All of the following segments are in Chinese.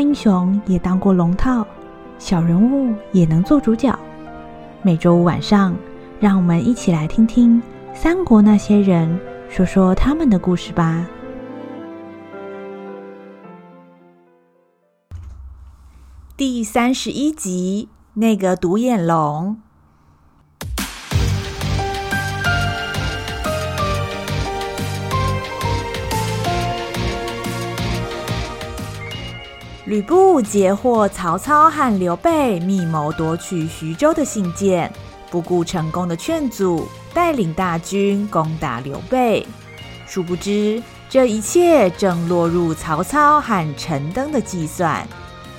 英雄也当过龙套，小人物也能做主角。每周五晚上，让我们一起来听听三国那些人说说他们的故事吧。第三十一集，那个独眼龙。吕布截获曹操和刘备密谋夺取徐州的信件，不顾成功的劝阻，带领大军攻打刘备。殊不知，这一切正落入曹操和陈登的计算。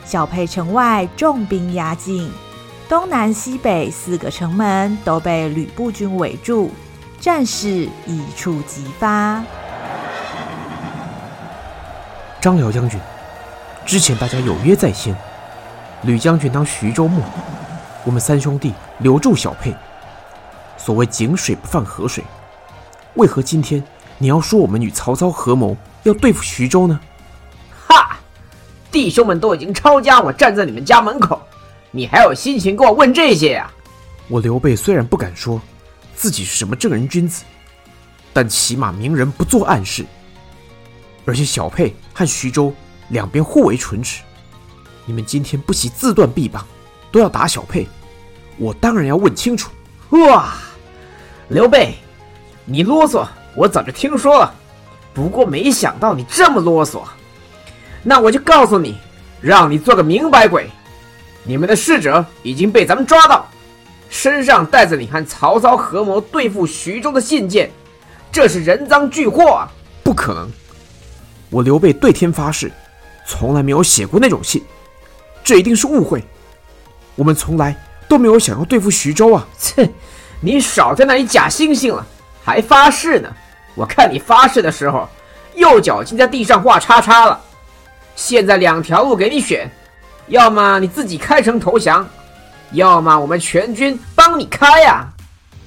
小沛城外重兵压境，东南西北四个城门都被吕布军围住，战事一触即发。张辽将军。之前大家有约在先，吕将军当徐州牧，我们三兄弟留住小沛。所谓井水不犯河水，为何今天你要说我们与曹操合谋要对付徐州呢？哈！弟兄们都已经抄家伙站在你们家门口，你还有心情跟我问这些呀？我刘备虽然不敢说自己是什么正人君子，但起码明人不做暗事，而且小沛和徐州。两边互为唇齿，你们今天不惜自断臂膀，都要打小沛，我当然要问清楚。哇，刘备，你啰嗦，我早就听说了，不过没想到你这么啰嗦。那我就告诉你，让你做个明白鬼。你们的使者已经被咱们抓到，身上带着你和曹操合谋对付徐州的信件，这是人赃俱获啊！不可能，我刘备对天发誓。从来没有写过那种信，这一定是误会。我们从来都没有想要对付徐州啊！切，你少在那里假惺惺了，还发誓呢！我看你发誓的时候，右脚已经在地上画叉叉了。现在两条路给你选，要么你自己开城投降，要么我们全军帮你开呀、啊！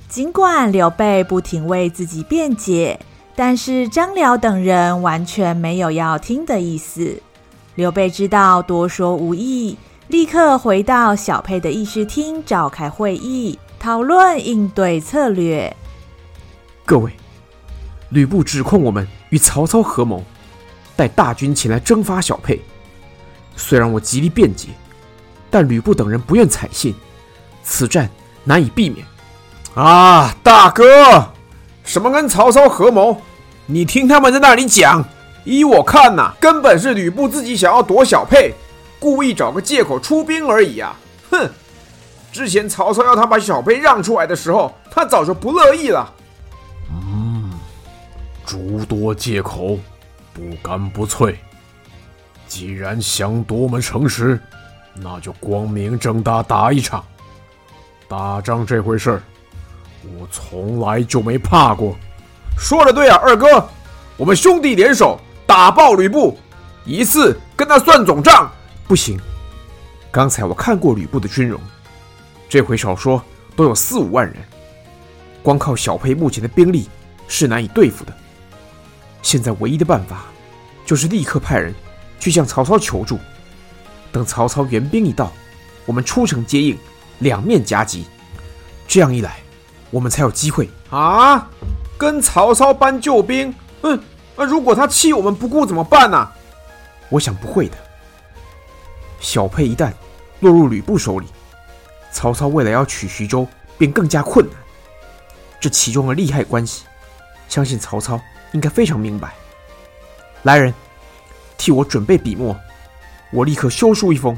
尽管刘备不停为自己辩解，但是张辽等人完全没有要听的意思。刘备知道多说无益，立刻回到小沛的议事厅召开会议，讨论应对策略。各位，吕布指控我们与曹操合谋，带大军前来征伐小沛。虽然我极力辩解，但吕布等人不愿采信，此战难以避免。啊，大哥，什么跟曹操合谋？你听他们在那里讲。依我看呐，根本是吕布自己想要夺小沛，故意找个借口出兵而已啊！哼，之前曹操要他把小沛让出来的时候，他早就不乐意了。嗯，诸多借口，不干不脆。既然想夺我们城池，那就光明正大打一场。打仗这回事儿，我从来就没怕过。说的对啊，二哥，我们兄弟联手。打爆吕布，一次跟他算总账。不行，刚才我看过吕布的军容，这回少说都有四五万人，光靠小沛目前的兵力是难以对付的。现在唯一的办法，就是立刻派人去向曹操求助。等曹操援兵一到，我们出城接应，两面夹击。这样一来，我们才有机会啊！跟曹操搬救兵，嗯。那如果他弃我们不顾怎么办呢、啊？我想不会的。小沛一旦落入吕布手里，曹操未来要取徐州便更加困难。这其中的利害关系，相信曹操应该非常明白。来人，替我准备笔墨，我立刻修书一封。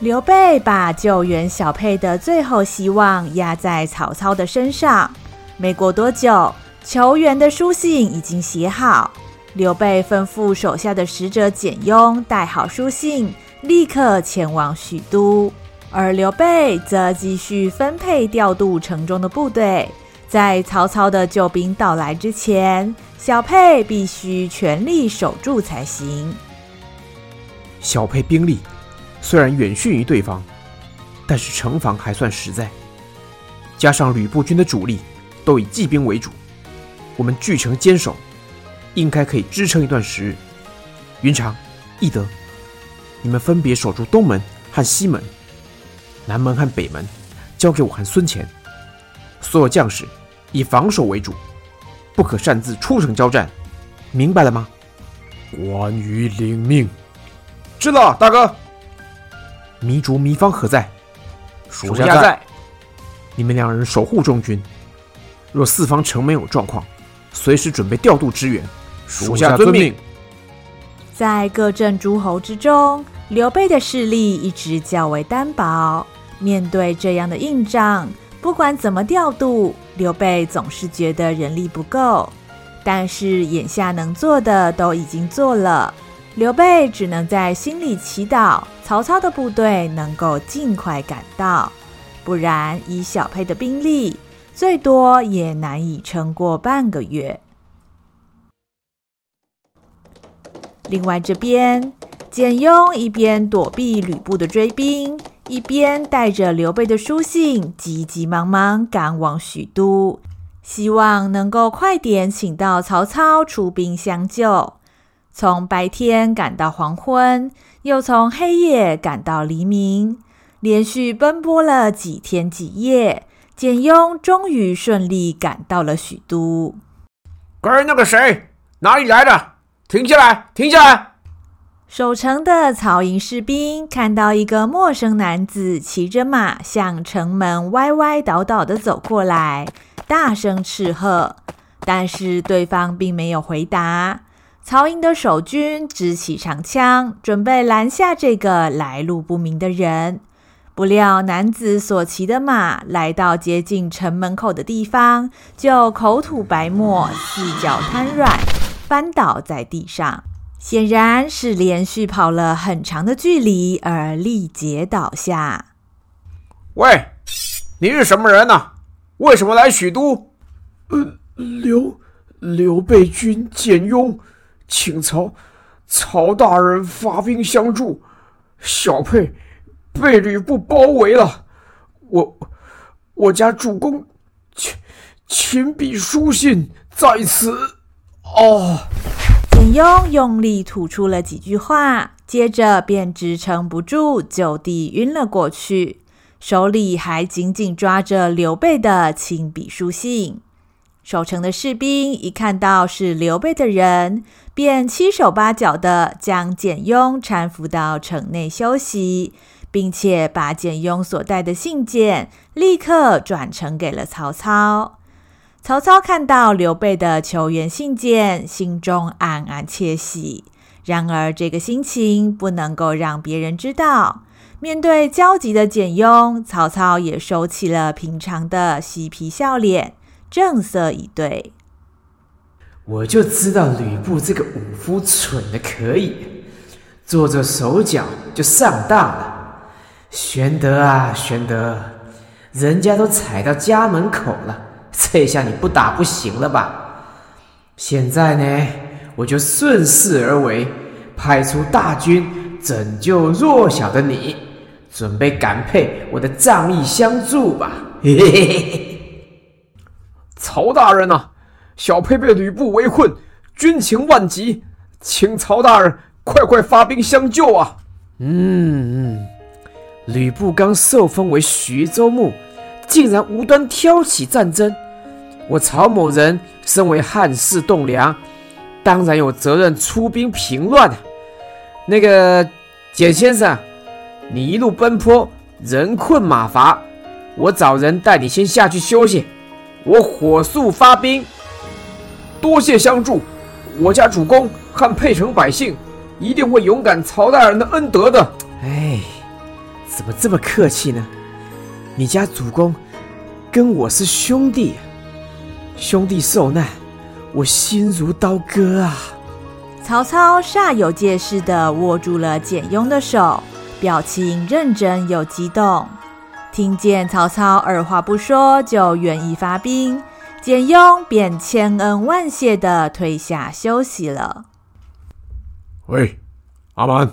刘备把救援小沛的最后希望压在曹操的身上。没过多久。求援的书信已经写好，刘备吩咐手下的使者简雍带好书信，立刻前往许都。而刘备则继续分配调度城中的部队，在曹操的救兵到来之前，小沛必须全力守住才行。小沛兵力虽然远逊于对方，但是城防还算实在，加上吕布军的主力都以骑兵为主。我们据城坚守，应该可以支撑一段时日。云长、翼德，你们分别守住东门和西门，南门和北门交给我和孙乾。所有将士以防守为主，不可擅自出城交战，明白了吗？关羽领命。知道了，大哥。糜竺、糜芳何在？属下在。你们两人守护中军，若四方城门有状况，随时准备调度支援。属下遵命。在各镇诸侯之中，刘备的势力一直较为单薄。面对这样的硬仗，不管怎么调度，刘备总是觉得人力不够。但是眼下能做的都已经做了，刘备只能在心里祈祷曹操的部队能够尽快赶到，不然以小沛的兵力，最多也难以撑过半个月。另外这边，简雍一边躲避吕布的追兵，一边带着刘备的书信，急急忙忙赶往许都，希望能够快点请到曹操出兵相救。从白天赶到黄昏，又从黑夜赶到黎明，连续奔波了几天几夜，简雍终于顺利赶到了许都。关于那个谁，哪里来的？停下来！停下来！守城的曹营士兵看到一个陌生男子骑着马向城门歪歪倒倒的走过来，大声斥喝，但是对方并没有回答。曹营的守军支起长枪，准备拦下这个来路不明的人。不料男子所骑的马来到接近城门口的地方，就口吐白沫，四脚瘫软。翻倒在地上，显然是连续跑了很长的距离而力竭倒下。喂，你是什么人呢？为什么来许都？呃，刘刘备军简雍，请曹曹大人发兵相助。小沛被吕布包围了，我我家主公亲亲笔书信在此。哦，简雍用力吐出了几句话，接着便支撑不住，就地晕了过去，手里还紧紧抓着刘备的亲笔书信。守城的士兵一看到是刘备的人，便七手八脚地将简雍搀扶到城内休息，并且把简雍所带的信件立刻转呈给了曹操。曹操看到刘备的求援信件，心中暗暗窃喜。然而，这个心情不能够让别人知道。面对焦急的简雍，曹操也收起了平常的嬉皮笑脸，正色以对：“我就知道吕布这个武夫蠢的可以，做做手脚就上当了。玄德啊，玄德，人家都踩到家门口了。”这下你不打不行了吧？现在呢，我就顺势而为，派出大军拯救弱小的你，准备感佩我的仗义相助吧。曹大人呐、啊，小沛被吕布围困，军情万急，请曹大人快快发兵相救啊！嗯嗯，吕布刚受封为徐州牧，竟然无端挑起战争。我曹某人身为汉室栋梁，当然有责任出兵平乱。那个简先生，你一路奔波，人困马乏，我找人带你先下去休息。我火速发兵。多谢相助，我家主公和沛城百姓一定会勇感曹大人的恩德的。哎，怎么这么客气呢？你家主公跟我是兄弟。兄弟受难，我心如刀割啊！曹操煞有介事地握住了简雍的手，表情认真又激动。听见曹操二话不说就愿意发兵，简雍便千恩万谢地退下休息了。喂，阿蛮，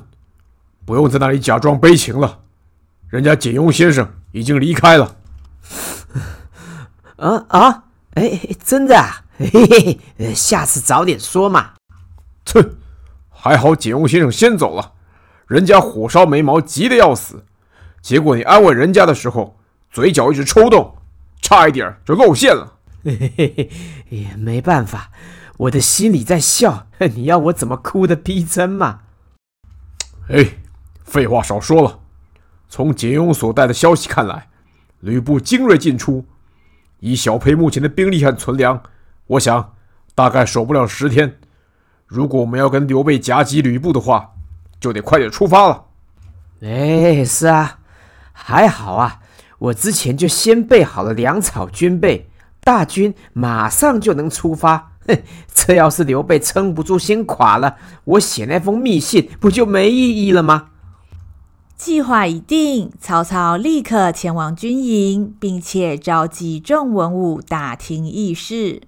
不用在那里假装悲情了，人家简雍先生已经离开了。啊啊！哎，真的啊！嘿嘿嘿，下次早点说嘛。哼，还好简雍先生先走了，人家火烧眉毛，急得要死，结果你安慰人家的时候，嘴角一直抽动，差一点就露馅了。嘿 嘿嘿，也没办法，我的心里在笑，你要我怎么哭的逼真嘛？哎，废话少说了，从简雍所带的消息看来，吕布精锐尽出，以小沛目前的兵力和存粮，我想大概守不了十天。如果我们要跟刘备夹击吕布的话，就得快点出发了。哎，是啊，还好啊，我之前就先备好了粮草军备，大军马上就能出发。哼，这要是刘备撑不住先垮了，我写那封密信不就没意义了吗？计划已定，曹操立刻前往军营，并且召集众文武打听议事。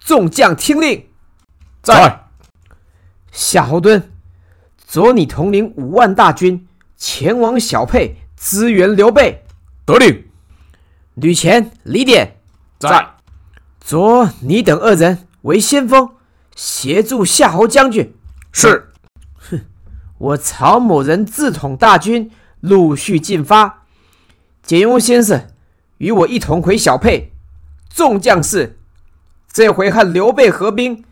众将听令，在。夏侯惇，左你统领五万大军前往小沛支援刘备。得令。吕虔、李典，在。左你等二人为先锋，协助夏侯将军。是。哼，我曹某人自统大军，陆续进发。简雍先生，与我一同回小沛。众将士，这回和刘备合兵，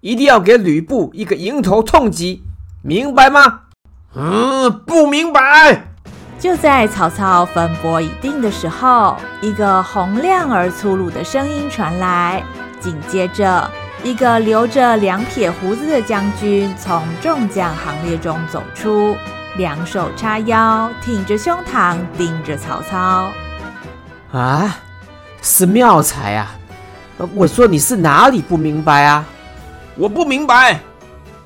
一定要给吕布一个迎头痛击，明白吗？嗯，不明白。就在曹操分拨已定的时候，一个洪亮而粗鲁的声音传来。紧接着，一个留着两撇胡子的将军从众将行列中走出，两手叉腰，挺着胸膛，盯着曹操。啊，是妙才啊！我说你是哪里不明白啊？我不明白。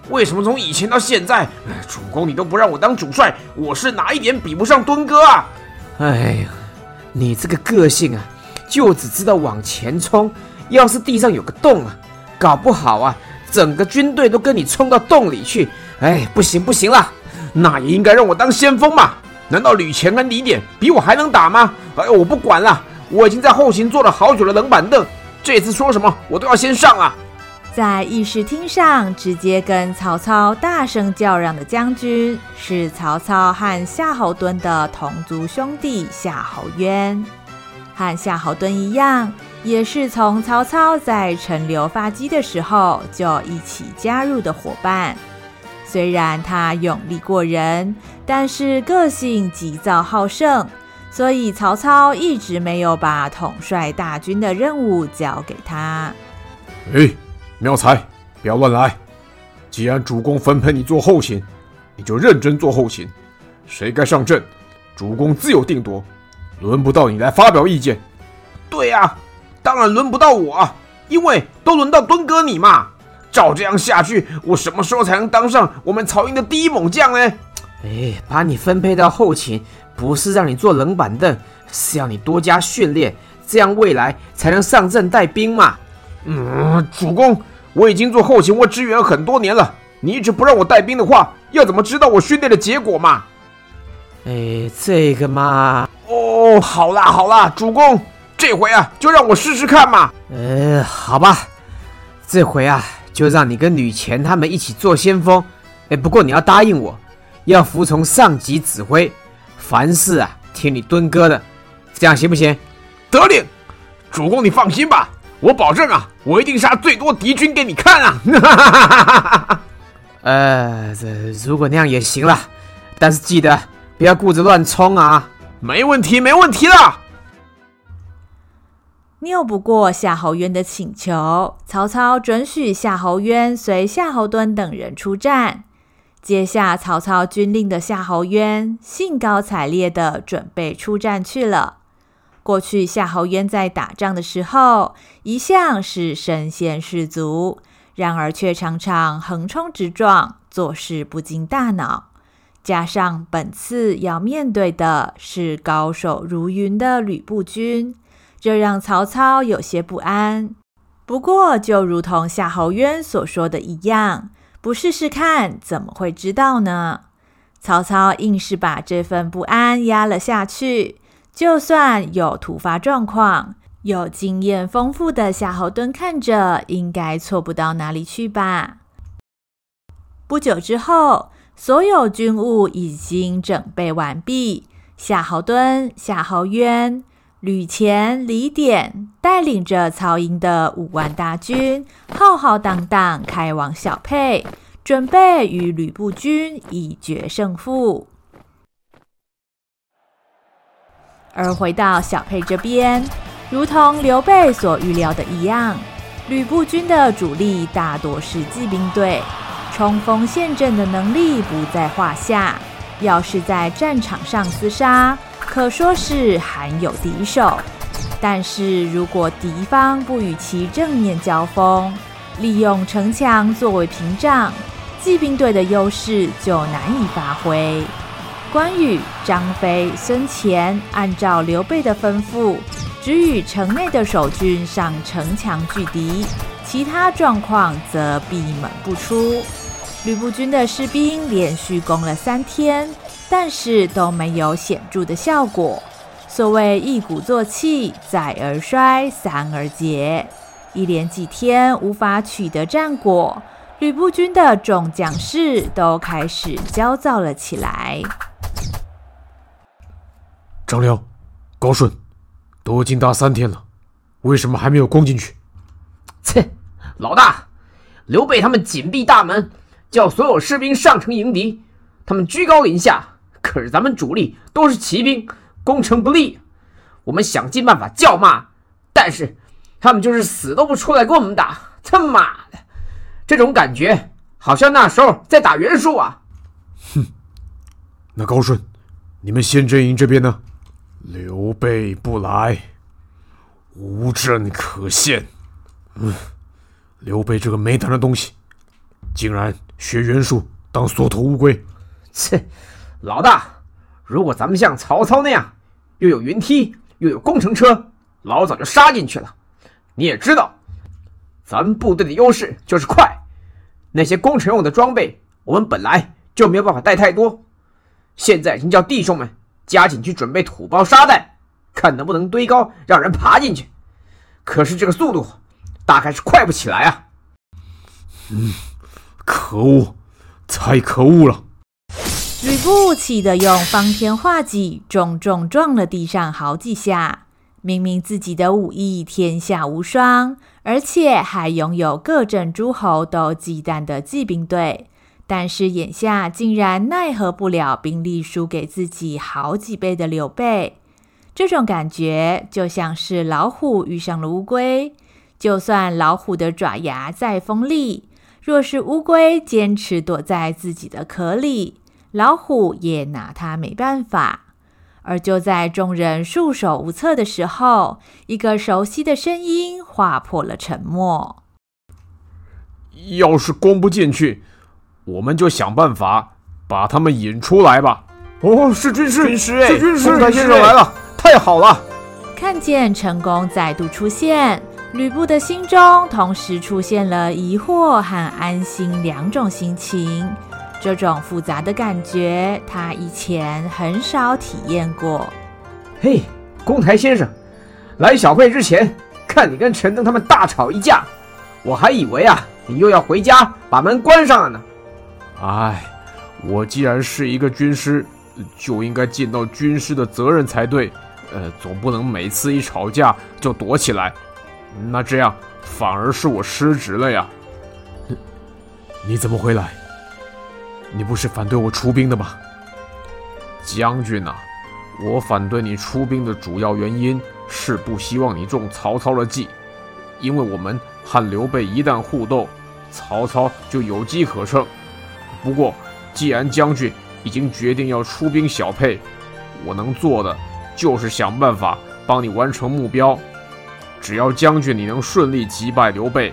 为什么从以前到现在，主公你都不让我当主帅？我是哪一点比不上敦哥啊？哎呀，你这个个性啊，就只知道往前冲。要是地上有个洞啊，搞不好啊，整个军队都跟你冲到洞里去。哎，不行不行了，那也应该让我当先锋嘛。难道吕虔跟李典比我还能打吗？哎，我不管了，我已经在后勤坐了好久的冷板凳，这次说什么我都要先上啊。在议事厅上，直接跟曹操大声叫嚷的将军是曹操和夏侯惇的同族兄弟夏侯渊，和夏侯惇一样，也是从曹操在陈留发迹的时候就一起加入的伙伴。虽然他勇力过人，但是个性急躁好胜，所以曹操一直没有把统帅大军的任务交给他。哎。妙才，不要乱来！既然主公分配你做后勤，你就认真做后勤。谁该上阵，主公自有定夺，轮不到你来发表意见。对呀、当然轮不到我，因为都轮到敦哥你嘛。照这样下去，我什么时候才能当上我们曹营的第一猛将呢？哎，把你分配到后勤，不是让你坐冷板凳，是要你多加训练，这样未来才能上阵带兵嘛。嗯，主公，我已经做后勤或支援很多年了。你一直不让我带兵的话，要怎么知道我训练的结果嘛？哎，这个嘛……哦，好啦好啦，主公，这回啊，就让我试试看嘛。呃，好吧，这回啊，就让你跟吕虔他们一起做先锋。哎，不过你要答应我，要服从上级指挥，凡事啊听你敦哥的，这样行不行？得令，主公你放心吧。我保证啊，我一定杀最多敌军给你看啊！呃，这如果那样也行了，但是记得不要顾着乱冲啊！没问题，没问题了。拗不过夏侯渊的请求，曹操准许夏侯渊随夏侯惇等人出战。接下曹操军令的夏侯渊，兴高采烈地准备出战去了。过去夏侯渊在打仗的时候，一向是身先士卒，然而却常常横冲直撞，做事不经大脑。加上本次要面对的是高手如云的吕布军，这让曹操有些不安。不过，就如同夏侯渊所说的一样，不试试看，怎么会知道呢？曹操硬是把这份不安压了下去。就算有突发状况，有经验丰富的夏侯惇看着，应该错不到哪里去吧。不久之后，所有军务已经整备完毕。夏侯惇、夏侯渊、吕虔、李典带领着曹营的五万大军，浩浩荡荡开往小沛，准备与吕布军一决胜负。而回到小沛这边，如同刘备所预料的一样，吕布军的主力大多是骑兵队，冲锋陷阵的能力不在话下。要是在战场上厮杀，可说是罕有敌手。但是如果敌方不与其正面交锋，利用城墙作为屏障，骑兵队的优势就难以发挥。关羽、张飞、孙干按照刘备的吩咐，只与城内的守军上城墙拒敌，其他状况则闭门不出。吕布军的士兵连续攻了三天，但是都没有显著的效果。所谓一鼓作气，再而衰，三而竭。一连几天无法取得战果，吕布军的众将士都开始焦躁了起来。张辽、高顺，都已经打三天了，为什么还没有攻进去？切，老大，刘备他们紧闭大门。叫所有士兵上城迎敌，他们居高临下，可是咱们主力都是骑兵，攻城不利。我们想尽办法叫骂，但是他们就是死都不出来跟我们打。他妈的，这种感觉好像那时候在打袁术啊！哼，那高顺，你们先阵营这边呢？刘备不来，无阵可献。嗯，刘备这个没胆的东西，竟然。学袁术当缩头乌龟，切！老大，如果咱们像曹操那样，又有云梯，又有工程车，老早就杀进去了。你也知道，咱们部队的优势就是快，那些工程用的装备，我们本来就没有办法带太多。现在已经叫弟兄们加紧去准备土包沙袋，看能不能堆高，让人爬进去。可是这个速度大概是快不起来啊。嗯。可恶，太可恶了！吕布气得用方天画戟重重撞了地上好几下。明明自己的武艺天下无双，而且还拥有各镇诸侯都忌惮的骑兵队，但是眼下竟然奈何不了兵力输给自己好几倍的刘备。这种感觉就像是老虎遇上了乌龟，就算老虎的爪牙再锋利。若是乌龟坚持躲在自己的壳里，老虎也拿他没办法。而就在众人束手无策的时候，一个熟悉的声音划破了沉默：“要是攻不进去，我们就想办法把他们引出来吧。”哦，是军师，军师哎，是军师，公台先生来了，太好了！看见成功再度出现。吕布的心中同时出现了疑惑和安心两种心情，这种复杂的感觉他以前很少体验过。嘿，公台先生，来小会之前，看你跟陈登他们大吵一架，我还以为啊，你又要回家把门关上了呢。哎，我既然是一个军师，就应该尽到军师的责任才对。呃，总不能每次一吵架就躲起来。那这样反而是我失职了呀！你怎么回来？你不是反对我出兵的吗？将军呐，我反对你出兵的主要原因是不希望你中曹操的计，因为我们和刘备一旦互斗，曹操就有机可乘。不过，既然将军已经决定要出兵小沛，我能做的就是想办法帮你完成目标。只要将军你能顺利击败刘备，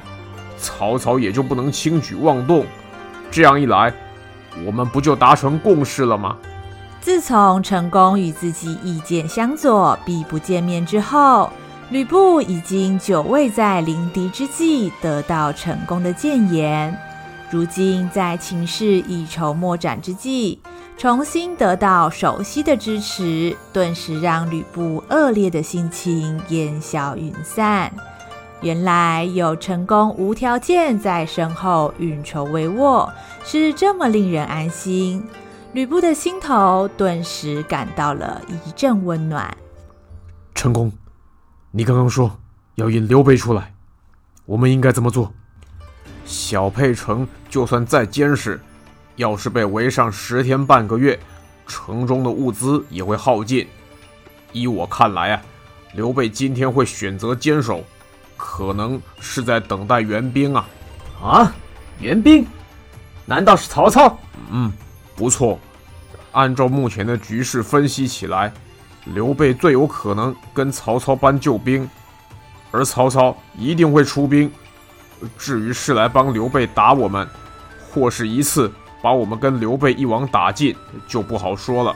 曹操也就不能轻举妄动。这样一来，我们不就达成共识了吗？自从成功与自己意见相左，必不见面之后，吕布已经久未在临敌之际得到成功的谏言。如今在情势一筹莫展之际，重新得到熟悉的支持，顿时让吕布恶劣的心情烟消云散。原来有成功无条件在身后运筹帷幄，是这么令人安心。吕布的心头顿时感到了一阵温暖。成功，你刚刚说要引刘备出来，我们应该怎么做？小沛城就算再坚实，要是被围上十天半个月，城中的物资也会耗尽。依我看来啊，刘备今天会选择坚守。可能是在等待援兵啊！啊，援兵？难道是曹操？嗯，不错。按照目前的局势分析起来，刘备最有可能跟曹操搬救兵，而曹操一定会出兵。至于是来帮刘备打我们，或是一次把我们跟刘备一网打尽，就不好说了。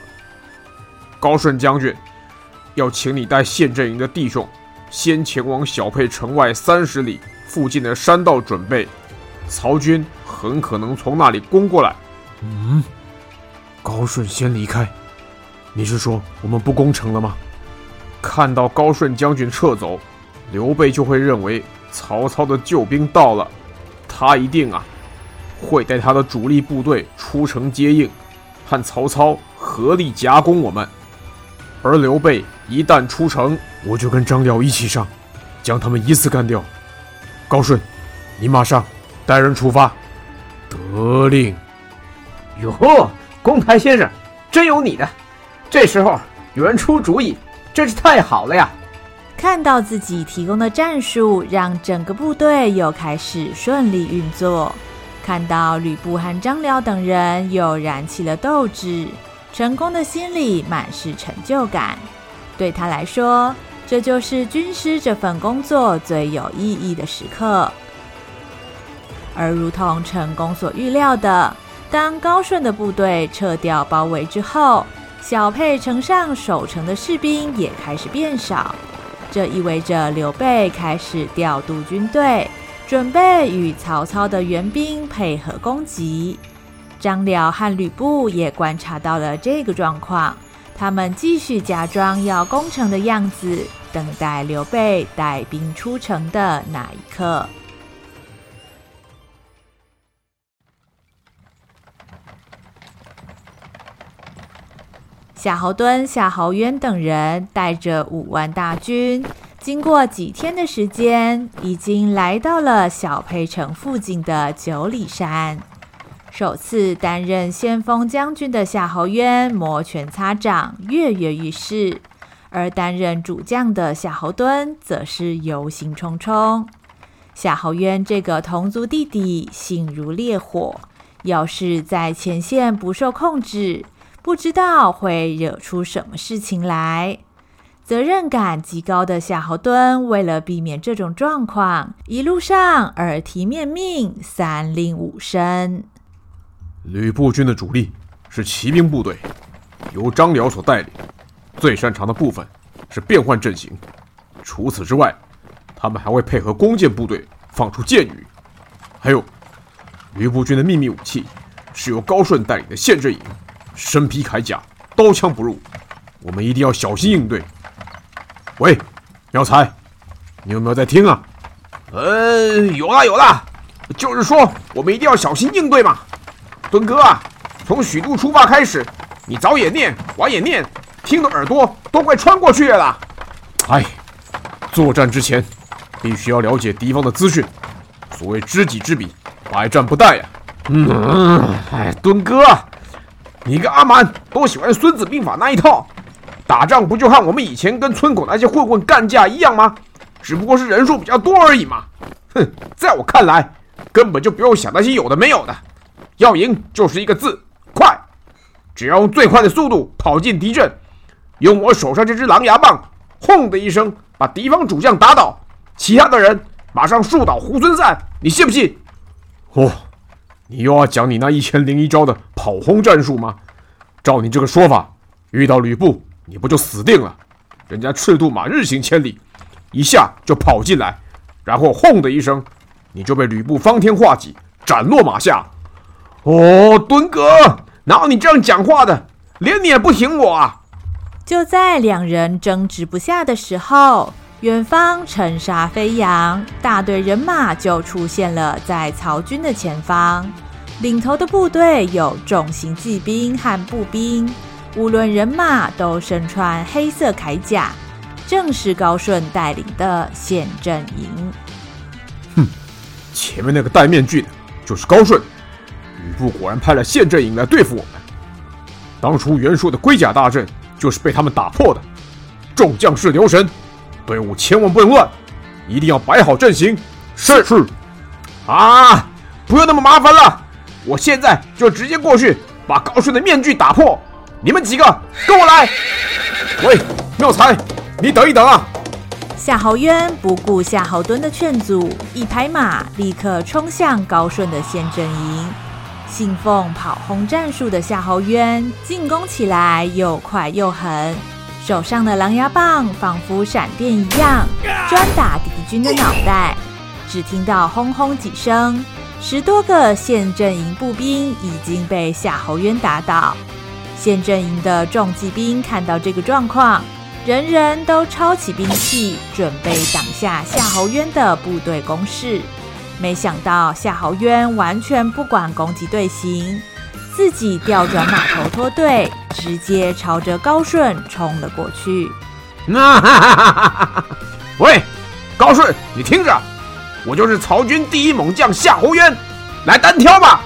高顺将军，要请你带县阵营的弟兄。先前往小沛城外三十里附近的山道准备，曹军很可能从那里攻过来。嗯，高顺先离开，你是说我们不攻城了吗？看到高顺将军撤走，刘备就会认为曹操的救兵到了，他一定啊会带他的主力部队出城接应，和曹操合力夹攻我们。而刘备一旦出城，我就跟张辽一起上，将他们一次干掉。高顺，你马上带人出发。得令。哟呵，公台先生，真有你的！这时候有人出主意，真是太好了呀！看到自己提供的战术，让整个部队又开始顺利运作。看到吕布和张辽等人又燃起了斗志。成功的心里满是成就感，对他来说，这就是军师这份工作最有意义的时刻。而如同成功所预料的，当高顺的部队撤掉包围之后，小沛城上守城的士兵也开始变少，这意味着刘备开始调度军队，准备与曹操的援兵配合攻击。张辽和吕布也观察到了这个状况，他们继续假装要攻城的样子，等待刘备带兵出城的那一刻。夏侯惇、夏侯渊等人带着五万大军，经过几天的时间，已经来到了小沛城附近的九里山。首次担任先锋将军的夏侯渊摩拳擦掌，跃跃欲试；而担任主将的夏侯惇则是忧心忡忡。夏侯渊这个同族弟弟性如烈火，要是在前线不受控制，不知道会惹出什么事情来。责任感极高的夏侯惇，为了避免这种状况，一路上耳提面命，三令五申。吕布军的主力是骑兵部队，由张辽所带领，最擅长的部分是变换阵型。除此之外，他们还会配合弓箭部队放出箭雨。还有，吕布军的秘密武器是由高顺带领的陷阵营，身披铠甲，刀枪不入。我们一定要小心应对。喂，妙才，你有没有在听啊？呃，有啦有啦，就是说我们一定要小心应对嘛。敦哥啊，从许都出发开始，你早也念，晚也念，听的耳朵都快穿过去了。哎，作战之前必须要了解敌方的资讯，所谓知己知彼，百战不殆呀。嗯，哎，敦哥，你跟阿蛮都喜欢《孙子兵法》那一套，打仗不就和我们以前跟村口那些混混干架一样吗？只不过是人数比较多而已嘛。哼，在我看来，根本就不用想那些有的没有的。要赢就是一个字，快！只要用最快的速度跑进敌阵，用我手上这只狼牙棒，轰的一声把敌方主将打倒，其他的人马上树倒猢狲散，你信不信？哦，你又要讲你那一千零一招的跑轰战术吗？照你这个说法，遇到吕布你不就死定了？人家赤兔马日行千里，一下就跑进来，然后轰的一声，你就被吕布方天画戟斩落马下。哦，敦哥，哪有你这样讲话的？连你也不行我啊！就在两人争执不下的时候，远方尘沙飞扬，大队人马就出现了在曹军的前方。领头的部队有重型骑兵和步兵，无论人马都身穿黑色铠甲，正是高顺带领的宪阵营。哼，前面那个戴面具的，就是高顺。吕布果然派了宪政营来对付我们。当初袁术的龟甲大阵，就是被他们打破的。众将士留神。队伍千万不能乱，一定要摆好阵型。是是。啊，不用那么麻烦了，我现在就直接过去把高顺的面具打破。你们几个跟我来。喂，妙才，你等一等啊！夏侯渊不顾夏侯惇的劝阻，一拍马，立刻冲向高顺的陷阵营。信奉跑轰战术的夏侯渊进攻起来又快又狠。手上的狼牙棒仿佛闪电一样，专打敌军的脑袋。只听到轰轰几声，十多个县阵营步兵已经被夏侯渊打倒。县阵营的重骑兵看到这个状况，人人都抄起兵器，准备挡下夏侯渊的部队攻势。没想到夏侯渊完全不管攻击队形。自己调转马头脱队，直接朝着高顺冲了过去。那哈哈哈哈哈！喂，高顺，你听着，我就是曹军第一猛将夏侯渊，来单挑吧。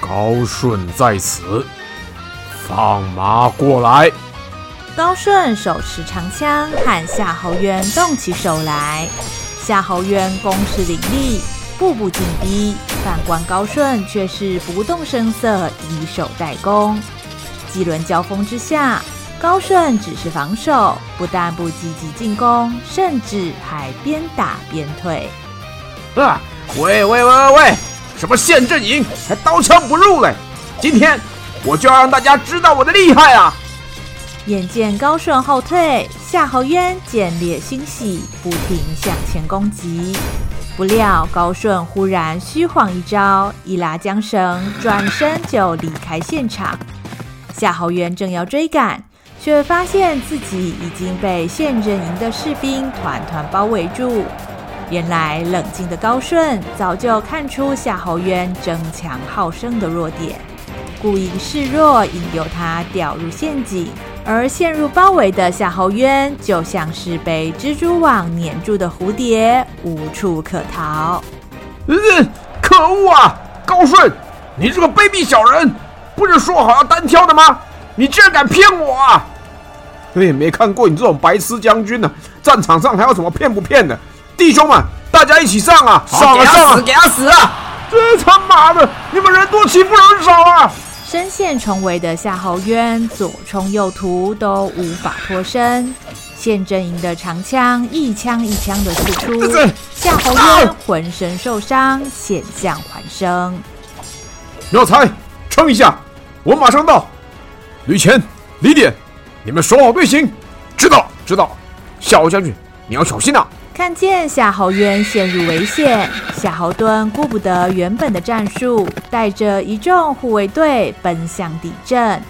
高顺在此，放马过来。高顺手持长枪，和夏侯渊动起手来。夏侯渊攻势凌厉。步步紧逼，反观高顺却是不动声色，以守待攻。几轮交锋之下，高顺只是防守，不但不积极进攻，甚至还边打边退。啊！喂喂喂喂喂！什么陷阵营，还刀枪不入嘞？今天我就要让大家知道我的厉害啊！眼见高顺后退，夏侯渊见猎心喜，不停向前攻击。不料高顺忽然虚晃一招，一拉缰绳，转身就离开现场。夏侯渊正要追赶，却发现自己已经被陷阵营的士兵团团包围住。原来冷静的高顺早就看出夏侯渊争强好胜的弱点，故意示弱，引诱他掉入陷阱。而陷入包围的夏侯渊，就像是被蜘蛛网粘住的蝴蝶，无处可逃。嗯，可恶啊！高顺，你这个卑鄙小人，不是说好要单挑的吗？你居然敢骗我啊！我也没看过你这种白痴将军呢、啊，战场上还有什么骗不骗的？弟兄们，大家一起上啊！上啊上啊！给他死啊！这他妈的，你们人多欺负人少啊！深陷重围的夏侯渊左冲右突都无法脱身，宪阵营的长枪一枪一枪的刺出，夏侯渊浑身受伤，险象环生。妙才，撑一下，我马上到。吕虔、李典，你们守好队形。知道，知道。夏侯将军，你要小心呐。看见夏侯渊陷入危险，夏侯惇顾不得原本的战术，带着一众护卫队奔向敌阵。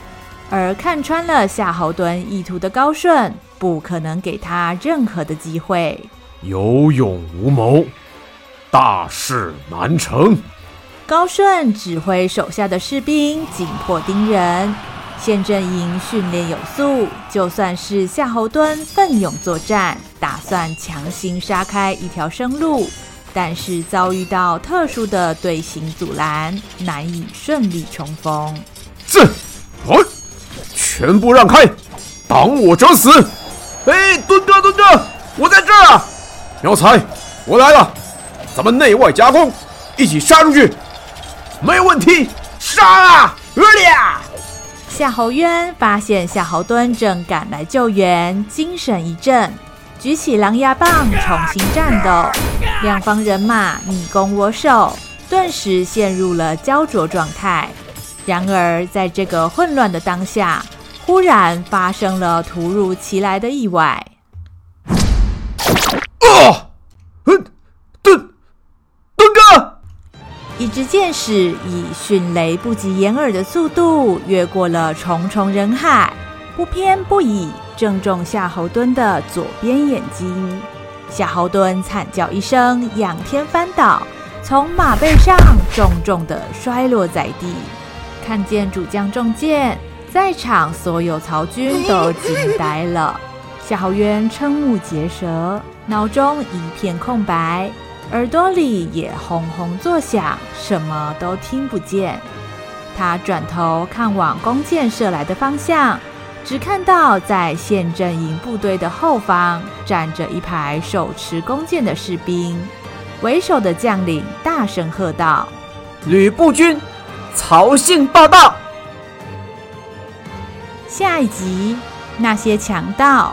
而看穿了夏侯惇意图的高顺，不可能给他任何的机会。有勇无谋，大事难成。高顺指挥手下的士兵紧迫盯人。现阵营训练有素，就算是夏侯惇奋勇作战，打算强行杀开一条生路，但是遭遇到特殊的队形阻拦，难以顺利冲锋。是，好，全部让开，挡我者死！哎，惇哥，惇哥，我在这儿啊！妙才，我来了，咱们内外夹攻，一起杀出去！没问题，杀啊！呃呀！夏侯渊发现夏侯惇正赶来救援，精神一振，举起狼牙棒重新战斗。两方人马你攻我守，顿时陷入了焦灼状态。然而，在这个混乱的当下，忽然发生了突如其来的意外。啊！支箭矢以迅雷不及掩耳的速度越过了重重人海，不偏不倚，正中夏侯惇的左边眼睛。夏侯惇惨叫一声，仰天翻倒，从马背上重重的摔落在地。看见主将中箭，在场所有曹军都惊呆了。夏侯渊瞠目结舌，脑中一片空白，耳朵里也轰轰作响，什么都听不见。他转头看往弓箭射来的方向，只看到在县阵营部队的后方站着一排手持弓箭的士兵。为首的将领大声喝道：“吕布军，曹姓报道！”下一集，那些强盗